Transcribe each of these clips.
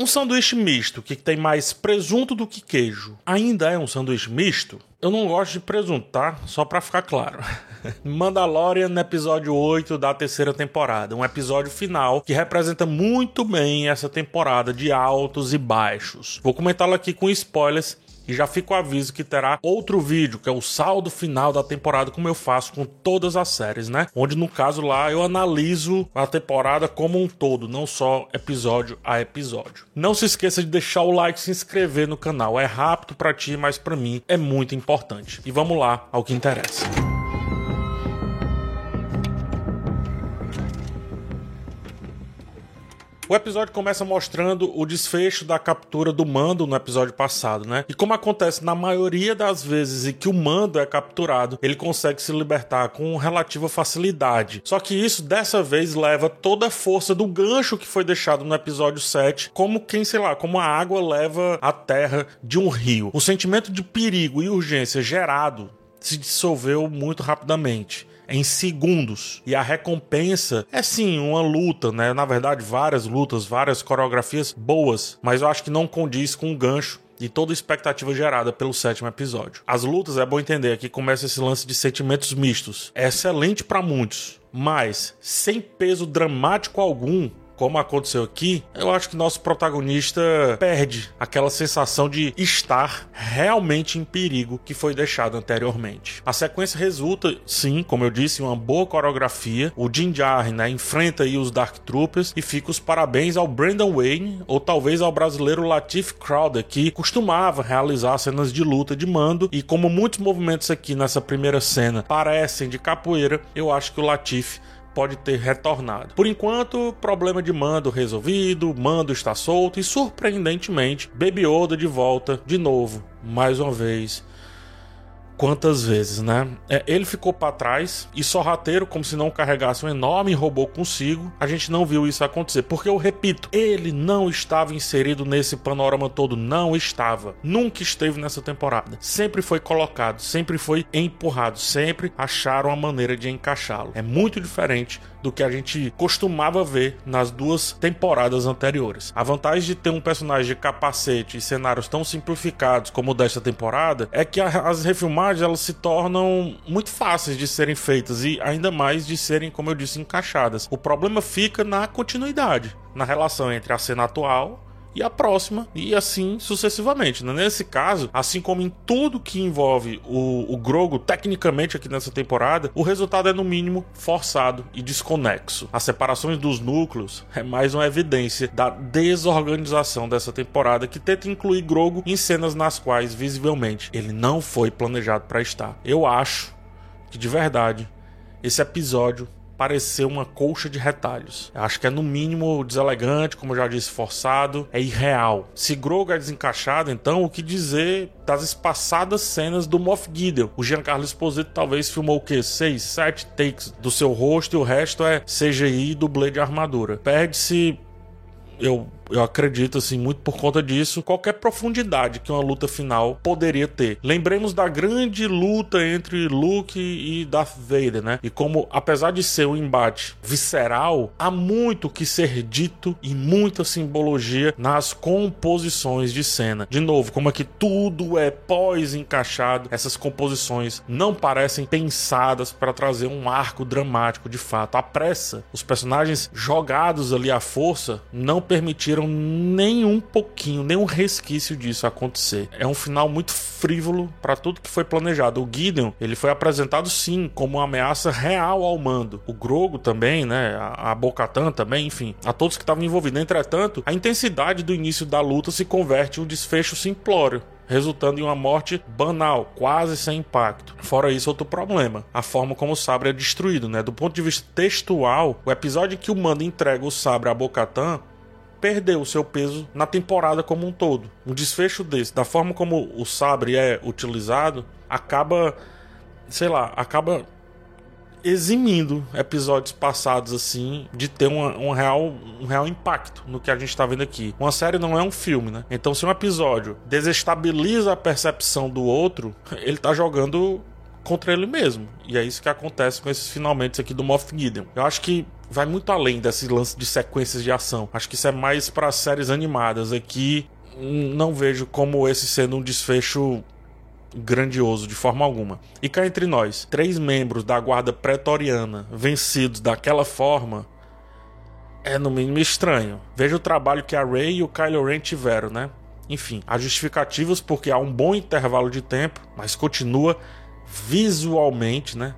Um sanduíche misto que tem mais presunto do que queijo ainda é um sanduíche misto? Eu não gosto de presunto, tá? Só pra ficar claro. Mandalorian, episódio 8 da terceira temporada. Um episódio final que representa muito bem essa temporada de altos e baixos. Vou comentá-lo aqui com spoilers e já fica o aviso que terá outro vídeo, que é o saldo final da temporada, como eu faço com todas as séries, né? Onde no caso lá eu analiso a temporada como um todo, não só episódio a episódio. Não se esqueça de deixar o like se inscrever no canal. É rápido para ti, mas para mim é muito importante. E vamos lá ao que interessa. O episódio começa mostrando o desfecho da captura do Mando no episódio passado, né? E como acontece na maioria das vezes em que o Mando é capturado, ele consegue se libertar com relativa facilidade. Só que isso dessa vez leva toda a força do gancho que foi deixado no episódio 7, como quem, sei lá, como a água leva a terra de um rio. O sentimento de perigo e urgência gerado se dissolveu muito rapidamente em segundos. E a recompensa é sim uma luta, né? Na verdade, várias lutas, várias coreografias boas, mas eu acho que não condiz com o gancho e toda a expectativa gerada pelo sétimo episódio. As lutas, é bom entender, aqui começa esse lance de sentimentos mistos. É excelente para muitos, mas sem peso dramático algum como aconteceu aqui, eu acho que nosso protagonista perde aquela sensação de estar realmente em perigo que foi deixado anteriormente. A sequência resulta, sim, como eu disse, uma boa coreografia. O Jin Jar, né, enfrenta aí os Dark Troopers e fica os parabéns ao Brandon Wayne ou talvez ao brasileiro Latif Crowder, que costumava realizar cenas de luta de mando e como muitos movimentos aqui nessa primeira cena parecem de capoeira, eu acho que o Latif pode ter retornado. Por enquanto, problema de mando resolvido, mando está solto e surpreendentemente, Baby Yoda de volta de novo, mais uma vez quantas vezes, né? É, ele ficou para trás e sorrateiro, como se não carregasse um enorme robô consigo. A gente não viu isso acontecer, porque eu repito, ele não estava inserido nesse panorama todo, não estava. Nunca esteve nessa temporada. Sempre foi colocado, sempre foi empurrado, sempre acharam a maneira de encaixá-lo. É muito diferente do que a gente costumava ver nas duas temporadas anteriores. A vantagem de ter um personagem de capacete e cenários tão simplificados como o desta temporada é que as refilmagens elas se tornam muito fáceis de serem feitas e ainda mais de serem, como eu disse, encaixadas. O problema fica na continuidade, na relação entre a cena atual e a próxima, e assim sucessivamente. Né? Nesse caso, assim como em tudo que envolve o, o Grogo, tecnicamente aqui nessa temporada, o resultado é no mínimo forçado e desconexo. As separações dos núcleos é mais uma evidência da desorganização dessa temporada que tenta incluir Grogo em cenas nas quais, visivelmente, ele não foi planejado para estar. Eu acho que de verdade esse episódio parecer uma colcha de retalhos. Eu acho que é no mínimo deselegante, como eu já disse, forçado, é irreal. Se Grogu é desencaixado, então o que dizer das espaçadas cenas do Moff Gideon? O Giancarlo Esposito talvez filmou o quê? Seis, sete takes do seu rosto e o resto é CGI e dublê de armadura. Perde-se eu, eu acredito, assim, muito por conta disso, qualquer profundidade que uma luta final poderia ter. Lembremos da grande luta entre Luke e Darth Vader, né? E como, apesar de ser um embate visceral, há muito que ser dito e muita simbologia nas composições de cena. De novo, como é que tudo é pós-encaixado, essas composições não parecem pensadas para trazer um arco dramático de fato. A pressa, os personagens jogados ali à força, não permitiram nem um pouquinho, nem um resquício disso acontecer. É um final muito frívolo para tudo que foi planejado. O Gideon, ele foi apresentado sim como uma ameaça real ao mando. O Grogo também, né? A, a Bocatan também, enfim, a todos que estavam envolvidos. Entretanto, a intensidade do início da luta se converte em um desfecho simplório resultando em uma morte banal, quase sem impacto. Fora isso, outro problema, a forma como o sabre é destruído, né? Do ponto de vista textual, o episódio que o Mando entrega o sabre a Bocatan perdeu o seu peso na temporada como um todo. Um desfecho desse, da forma como o sabre é utilizado, acaba, sei lá, acaba eximindo episódios passados assim de ter uma, um, real, um real impacto no que a gente está vendo aqui. Uma série não é um filme, né? Então se um episódio desestabiliza a percepção do outro, ele tá jogando contra ele mesmo. E é isso que acontece com esses finalmente aqui do Moff Gideon. Eu acho que vai muito além desse lance de sequências de ação. Acho que isso é mais para séries animadas. Aqui não vejo como esse sendo um desfecho grandioso de forma alguma. E cá entre nós, três membros da guarda pretoriana vencidos daquela forma é no mínimo estranho. Veja o trabalho que a Rey e o Kylo Ren tiveram, né? Enfim, há justificativas porque há um bom intervalo de tempo, mas continua visualmente, né?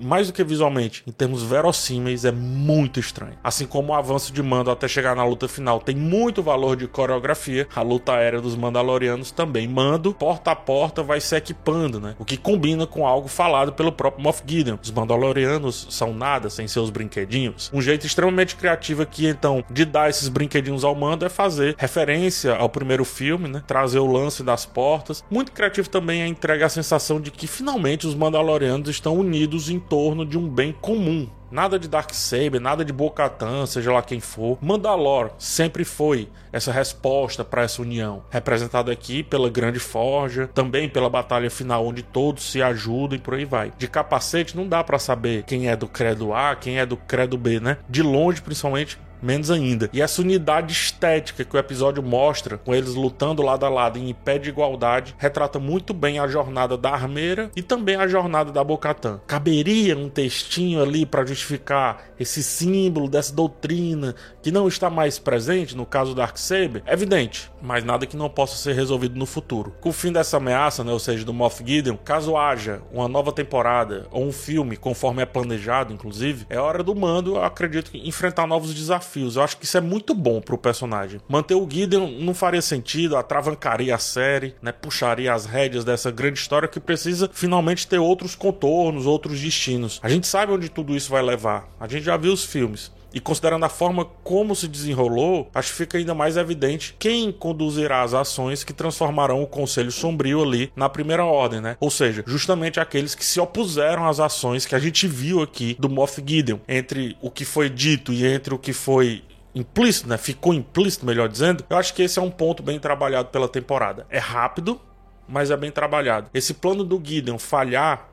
Mais do que visualmente, em termos verossímeis, é muito estranho. Assim como o avanço de Mando até chegar na luta final tem muito valor de coreografia, a luta aérea dos Mandalorianos também. Mando, porta a porta, vai se equipando, né? O que combina com algo falado pelo próprio Moff Gideon. Os Mandalorianos são nada sem seus brinquedinhos. Um jeito extremamente criativo aqui, então, de dar esses brinquedinhos ao Mando é fazer referência ao primeiro filme, né? Trazer o lance das portas. Muito criativo também é entregar a sensação de que finalmente os Mandalorianos estão unidos em torno de um bem comum. Nada de Darksaber, nada de Bo-Katan, seja lá quem for. Mandalore sempre foi essa resposta para essa união, representado aqui pela Grande Forja, também pela batalha final onde todos se ajudam e por aí vai. De capacete não dá para saber quem é do credo A, quem é do credo B, né? De longe, principalmente, menos ainda. E essa unidade estética que o episódio mostra, com eles lutando lado a lado em pé de igualdade, retrata muito bem a jornada da armeira e também a jornada da Bocatã. Caberia um textinho ali para justificar esse símbolo dessa doutrina que não está mais presente no caso do Darksaber? Evidente, mas nada que não possa ser resolvido no futuro. Com o fim dessa ameaça, né, ou seja, do Moff Gideon, caso haja uma nova temporada ou um filme, conforme é planejado, inclusive, é hora do mando, acredito, enfrentar novos desafios desafios. Eu acho que isso é muito bom pro personagem. Manter o Gideon não faria sentido, atravancaria a série, né? Puxaria as rédeas dessa grande história que precisa finalmente ter outros contornos, outros destinos. A gente sabe onde tudo isso vai levar. A gente já viu os filmes. E considerando a forma como se desenrolou, acho que fica ainda mais evidente quem conduzirá as ações que transformarão o Conselho Sombrio ali na primeira ordem, né? Ou seja, justamente aqueles que se opuseram às ações que a gente viu aqui do Moff Gideon, entre o que foi dito e entre o que foi implícito, né? Ficou implícito, melhor dizendo. Eu acho que esse é um ponto bem trabalhado pela temporada. É rápido, mas é bem trabalhado. Esse plano do Gideon falhar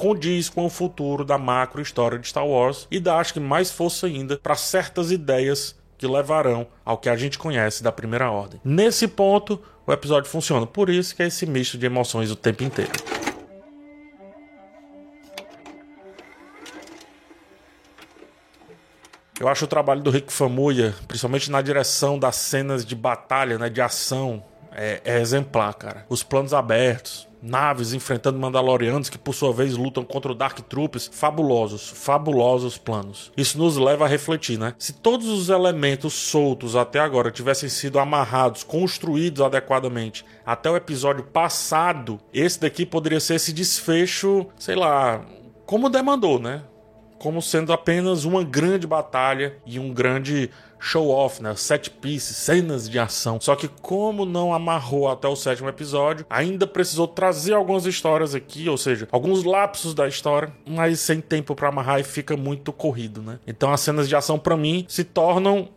condiz com o futuro da macro história de Star Wars e dá acho que mais força ainda para certas ideias que levarão ao que a gente conhece da primeira ordem. Nesse ponto, o episódio funciona, por isso que é esse misto de emoções o tempo inteiro. Eu acho o trabalho do Rick Famuyiwa, principalmente na direção das cenas de batalha, né, de ação, é, é exemplar, cara. Os planos abertos, naves enfrentando Mandalorianos que por sua vez lutam contra o Dark Troops. Fabulosos, fabulosos planos. Isso nos leva a refletir, né? Se todos os elementos soltos até agora tivessem sido amarrados, construídos adequadamente até o episódio passado, esse daqui poderia ser esse desfecho, sei lá, como demandou, né? Como sendo apenas uma grande batalha e um grande show-off, né? Set pieces, cenas de ação. Só que como não amarrou até o sétimo episódio, ainda precisou trazer algumas histórias aqui, ou seja, alguns lapsos da história, mas sem tempo para amarrar e fica muito corrido, né? Então as cenas de ação para mim se tornam,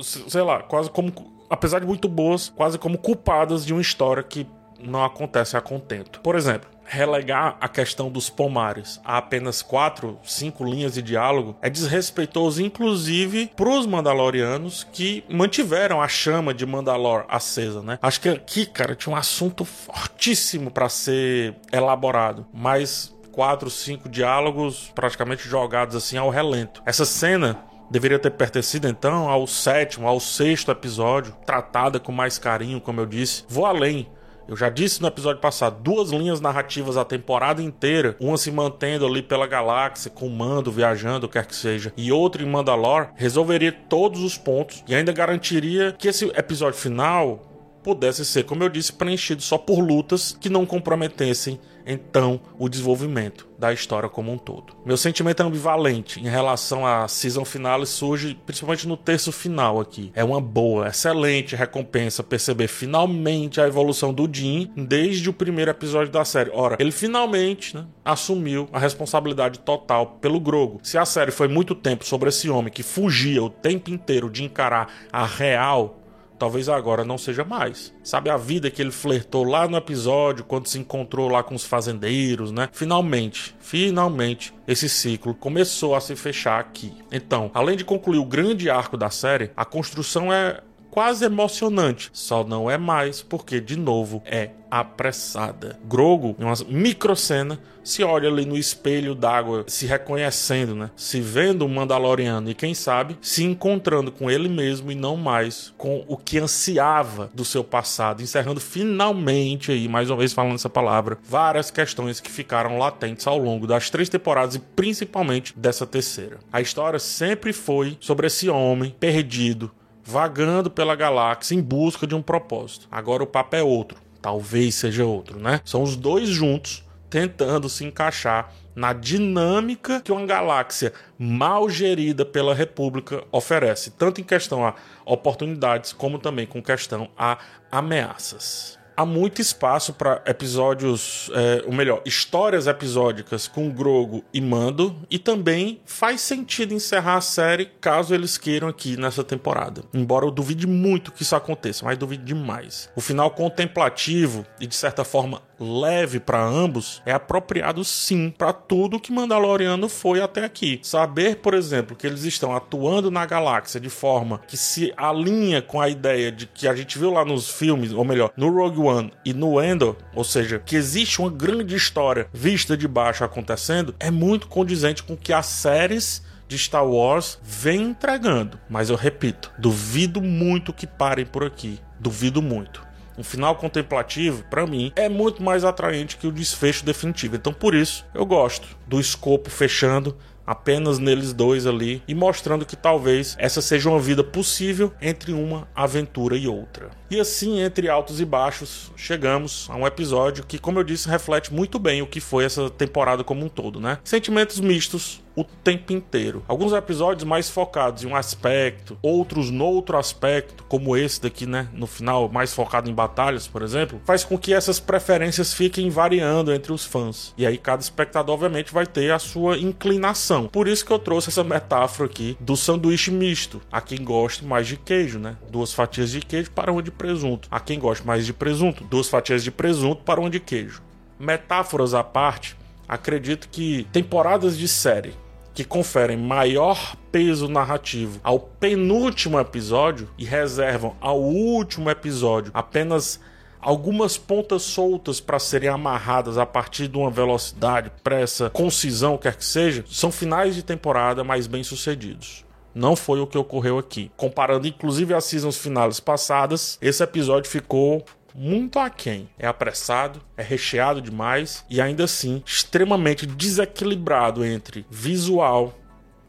sei lá, quase como apesar de muito boas, quase como culpadas de uma história que não acontece a contento. Por exemplo, relegar a questão dos pomares a apenas quatro, cinco linhas de diálogo é desrespeitoso, inclusive para os Mandalorianos que mantiveram a chama de Mandalor acesa, né? Acho que aqui, cara, tinha um assunto fortíssimo para ser elaborado, mas quatro, cinco diálogos praticamente jogados assim ao relento. Essa cena deveria ter pertencido então ao sétimo, ao sexto episódio, tratada com mais carinho, como eu disse. Vou além. Eu já disse no episódio passado, duas linhas narrativas a temporada inteira, uma se mantendo ali pela galáxia, com mando, viajando, quer que seja, e outra em Mandalore, resolveria todos os pontos e ainda garantiria que esse episódio final pudesse ser, como eu disse, preenchido só por lutas que não comprometessem então o desenvolvimento da história como um todo. Meu sentimento é ambivalente em relação à season finale surge principalmente no terço final aqui. É uma boa, excelente recompensa perceber finalmente a evolução do Jim desde o primeiro episódio da série. Ora, ele finalmente né, assumiu a responsabilidade total pelo Grogo. Se a série foi muito tempo sobre esse homem que fugia o tempo inteiro de encarar a real talvez agora não seja mais. Sabe a vida que ele flertou lá no episódio, quando se encontrou lá com os fazendeiros, né? Finalmente, finalmente, esse ciclo começou a se fechar aqui. Então, além de concluir o grande arco da série, a construção é quase emocionante. Só não é mais porque, de novo, é apressada. Grogo, em uma microcena, se olha ali no espelho d'água, se reconhecendo, né? Se vendo o Mandaloriano e quem sabe se encontrando com ele mesmo e não mais com o que ansiava do seu passado, encerrando finalmente aí, mais uma vez falando essa palavra, várias questões que ficaram latentes ao longo das três temporadas e principalmente dessa terceira. A história sempre foi sobre esse homem perdido vagando pela galáxia em busca de um propósito. Agora o papo é outro, talvez seja outro, né? São os dois juntos tentando se encaixar na dinâmica que uma galáxia mal gerida pela República oferece, tanto em questão a oportunidades como também com questão a ameaças há muito espaço para episódios, é, ou melhor, histórias episódicas com Grogo e Mando, e também faz sentido encerrar a série caso eles queiram aqui nessa temporada. Embora eu duvide muito que isso aconteça, mas duvide demais. O final contemplativo e de certa forma leve para ambos é apropriado sim para tudo que Mandaloriano foi até aqui. Saber, por exemplo, que eles estão atuando na galáxia de forma que se alinha com a ideia de que a gente viu lá nos filmes, ou melhor, no Rogue One e no Endor, ou seja, que existe uma grande história vista de baixo acontecendo, é muito condizente com que as séries de Star Wars vem entregando. Mas eu repito, duvido muito que parem por aqui. Duvido muito um final contemplativo, para mim, é muito mais atraente que o desfecho definitivo. Então, por isso, eu gosto do escopo fechando apenas neles dois ali e mostrando que talvez essa seja uma vida possível entre uma aventura e outra. E assim, entre altos e baixos, chegamos a um episódio que, como eu disse, reflete muito bem o que foi essa temporada como um todo, né? Sentimentos mistos o tempo inteiro. Alguns episódios mais focados em um aspecto, outros no outro aspecto, como esse daqui, né, no final, mais focado em batalhas, por exemplo, faz com que essas preferências fiquem variando entre os fãs. E aí cada espectador obviamente vai ter a sua inclinação. Por isso que eu trouxe essa metáfora aqui do sanduíche misto. A quem gosta mais de queijo, né? Duas fatias de queijo para uma de presunto. A quem gosta mais de presunto, duas fatias de presunto para uma de queijo. Metáforas à parte, acredito que temporadas de série que conferem maior peso narrativo ao penúltimo episódio e reservam ao último episódio apenas algumas pontas soltas para serem amarradas a partir de uma velocidade, pressa, concisão, quer que seja, são finais de temporada mais bem sucedidos. Não foi o que ocorreu aqui. Comparando inclusive as seasons finais passadas, esse episódio ficou muito aquém. É apressado, é recheado demais e ainda assim extremamente desequilibrado entre visual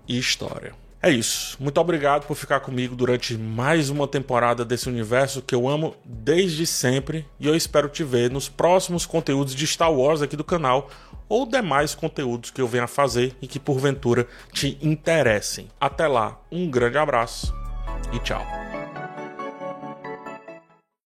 e história. É isso. Muito obrigado por ficar comigo durante mais uma temporada desse universo que eu amo desde sempre e eu espero te ver nos próximos conteúdos de Star Wars aqui do canal ou demais conteúdos que eu venha fazer e que porventura te interessem. Até lá, um grande abraço e tchau.